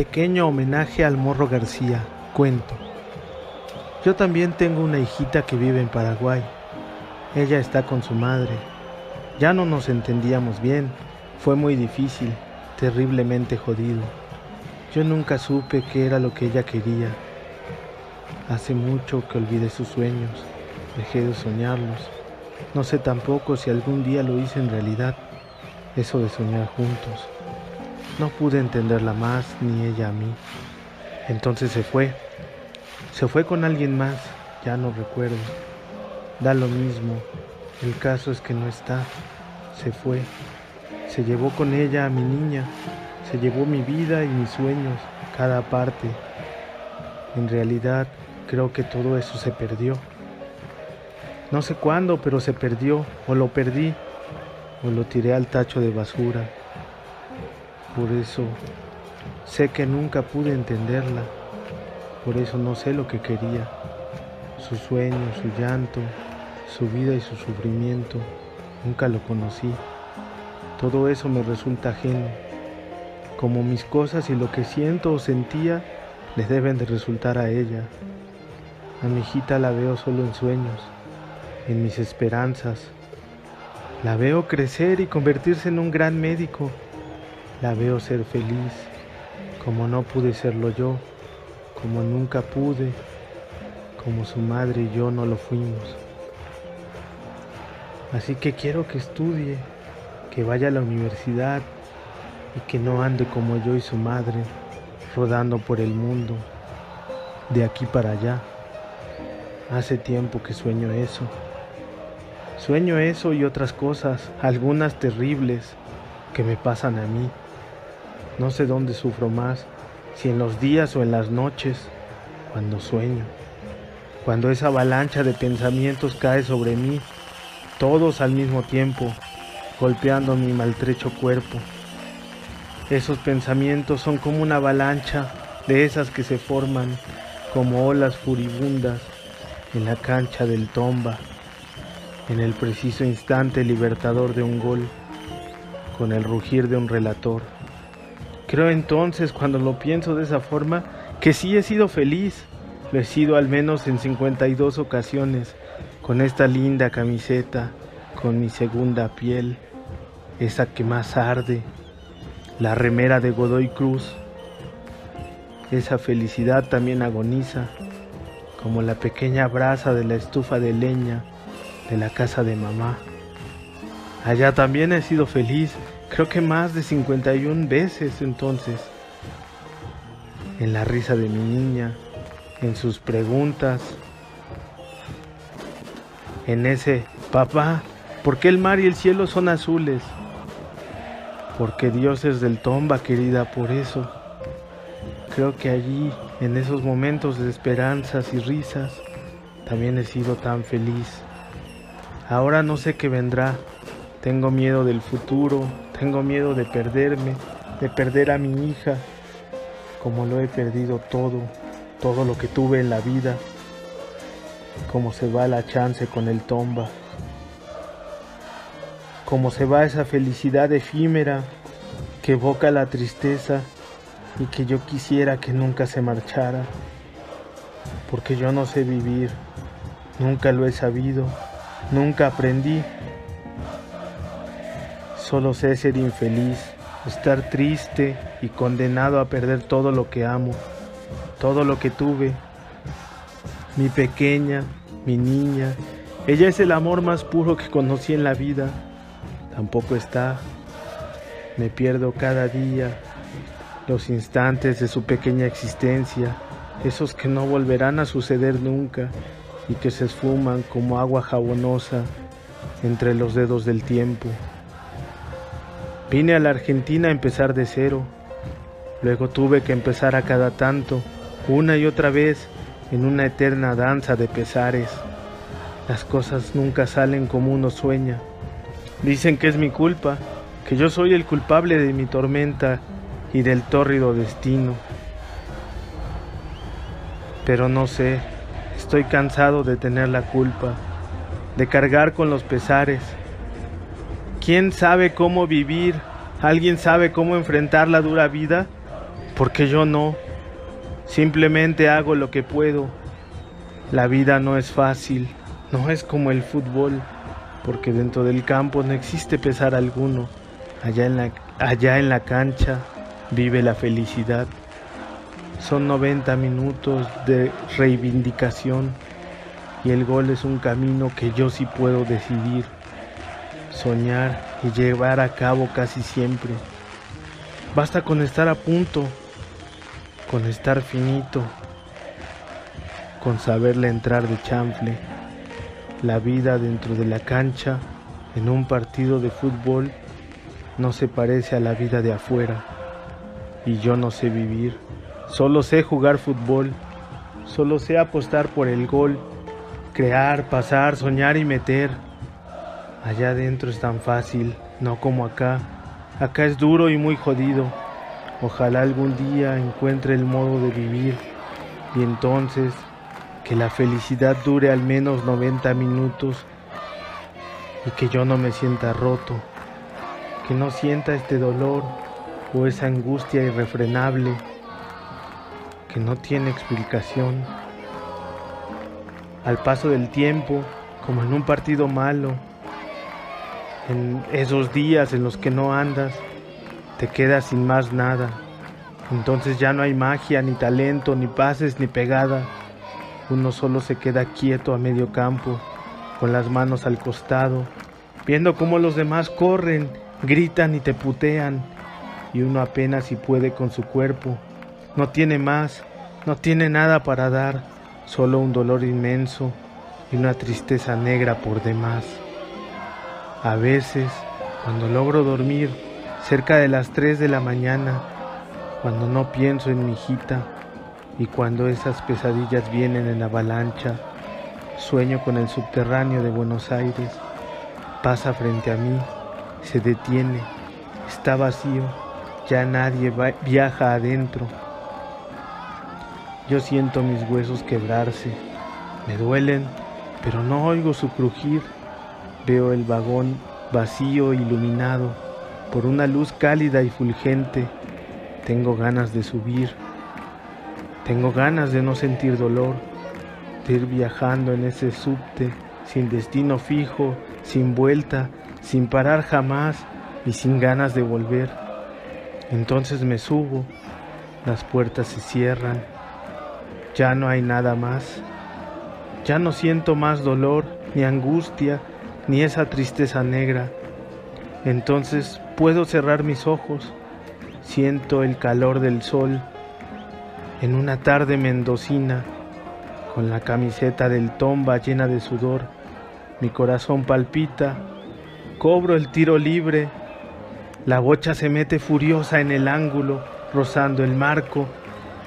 Pequeño homenaje al Morro García, cuento. Yo también tengo una hijita que vive en Paraguay. Ella está con su madre. Ya no nos entendíamos bien. Fue muy difícil, terriblemente jodido. Yo nunca supe qué era lo que ella quería. Hace mucho que olvidé sus sueños. Dejé de soñarlos. No sé tampoco si algún día lo hice en realidad. Eso de soñar juntos. No pude entenderla más, ni ella a mí. Entonces se fue. Se fue con alguien más, ya no recuerdo. Da lo mismo. El caso es que no está. Se fue. Se llevó con ella a mi niña. Se llevó mi vida y mis sueños, cada parte. En realidad, creo que todo eso se perdió. No sé cuándo, pero se perdió. O lo perdí. O lo tiré al tacho de basura. Por eso sé que nunca pude entenderla. Por eso no sé lo que quería. Su sueño, su llanto, su vida y su sufrimiento. Nunca lo conocí. Todo eso me resulta ajeno. Como mis cosas y lo que siento o sentía le deben de resultar a ella. A mi hijita la veo solo en sueños, en mis esperanzas. La veo crecer y convertirse en un gran médico la veo ser feliz, como no pude serlo yo, como nunca pude, como su madre y yo no lo fuimos. Así que quiero que estudie, que vaya a la universidad y que no ande como yo y su madre, rodando por el mundo, de aquí para allá. Hace tiempo que sueño eso. Sueño eso y otras cosas, algunas terribles, que me pasan a mí. No sé dónde sufro más, si en los días o en las noches, cuando sueño, cuando esa avalancha de pensamientos cae sobre mí, todos al mismo tiempo, golpeando mi maltrecho cuerpo. Esos pensamientos son como una avalancha de esas que se forman como olas furibundas en la cancha del tomba, en el preciso instante libertador de un gol, con el rugir de un relator. Creo entonces, cuando lo pienso de esa forma, que sí he sido feliz. Lo he sido al menos en 52 ocasiones, con esta linda camiseta, con mi segunda piel, esa que más arde, la remera de Godoy Cruz. Esa felicidad también agoniza, como la pequeña brasa de la estufa de leña de la casa de mamá. Allá también he sido feliz creo que más de 51 veces entonces, en la risa de mi niña, en sus preguntas, en ese, papá, ¿por qué el mar y el cielo son azules? Porque Dios es del tomba, querida, por eso. Creo que allí, en esos momentos de esperanzas y risas, también he sido tan feliz. Ahora no sé qué vendrá, tengo miedo del futuro, tengo miedo de perderme, de perder a mi hija, como lo he perdido todo, todo lo que tuve en la vida, como se va la chance con el tomba, como se va esa felicidad efímera que evoca la tristeza y que yo quisiera que nunca se marchara, porque yo no sé vivir, nunca lo he sabido, nunca aprendí Solo sé ser infeliz, estar triste y condenado a perder todo lo que amo, todo lo que tuve. Mi pequeña, mi niña, ella es el amor más puro que conocí en la vida. Tampoco está. Me pierdo cada día los instantes de su pequeña existencia, esos que no volverán a suceder nunca y que se esfuman como agua jabonosa entre los dedos del tiempo. Vine a la Argentina a empezar de cero. Luego tuve que empezar a cada tanto, una y otra vez, en una eterna danza de pesares. Las cosas nunca salen como uno sueña. Dicen que es mi culpa, que yo soy el culpable de mi tormenta y del tórrido destino. Pero no sé, estoy cansado de tener la culpa, de cargar con los pesares ¿Quién sabe cómo vivir? ¿Alguien sabe cómo enfrentar la dura vida? porque yo no. Simplemente hago lo que puedo. La vida no es fácil, no es como el fútbol, porque dentro del campo no existe pesar alguno. Allá en la, allá en la cancha vive la felicidad. Son 90 minutos de reivindicación y el gol es un camino que yo sí puedo decidir, soñar y llevar a cabo casi siempre. Basta con estar a punto, con estar finito, con saberle entrar de chanfle. La vida dentro de la cancha, en un partido de fútbol, no se parece a la vida de afuera. Y yo no sé vivir, solo sé jugar fútbol, solo sé apostar por el gol, crear, pasar, soñar y meter. Allá adentro es tan fácil, no como acá Acá es duro y muy jodido. Ojalá algún día encuentre el modo de vivir y entonces que la felicidad dure al menos 90 minutos y que yo no me sienta roto, que no sienta este dolor o esa angustia irrefrenable que no tiene explicación. Al paso del tiempo, como en un partido malo, en esos días en los que no andas, te quedas sin más nada. Entonces ya no hay magia, ni talento, ni pases, ni pegada. Uno solo se queda quieto a medio campo, con las manos al costado, viendo cómo los demás corren, gritan y te putean, y uno apenas si puede con su cuerpo. No tiene más, no tiene nada para dar, solo un dolor inmenso y una tristeza negra por demás. A veces, cuando logro dormir cerca de las 3 de la mañana, cuando no pienso en mi hijita y cuando esas pesadillas vienen en avalancha, sueño con el subterráneo de Buenos Aires, pasa frente a mí, se detiene, está vacío, ya nadie viaja adentro. Yo siento mis huesos quebrarse, me duelen, pero no oigo su crujir Veo el vagón vacío, iluminado por una luz cálida y fulgente. Tengo ganas de subir. Tengo ganas de no sentir dolor, de ir viajando en ese subte sin destino fijo, sin vuelta, sin parar jamás y sin ganas de volver. Entonces me subo, las puertas se cierran, ya no hay nada más, ya no siento más dolor ni angustia ni esa tristeza negra. Entonces puedo cerrar mis ojos, siento el calor del sol en una tarde mendocina, con la camiseta del tomba llena de sudor, mi corazón palpita, cobro el tiro libre, la bocha se mete furiosa en el ángulo, rozando el marco,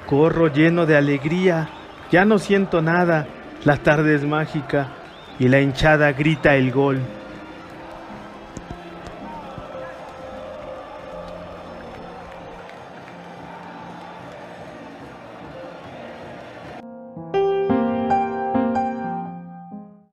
corro lleno de alegría, ya no siento nada, la tarde es mágica, y la hinchada grita el gol.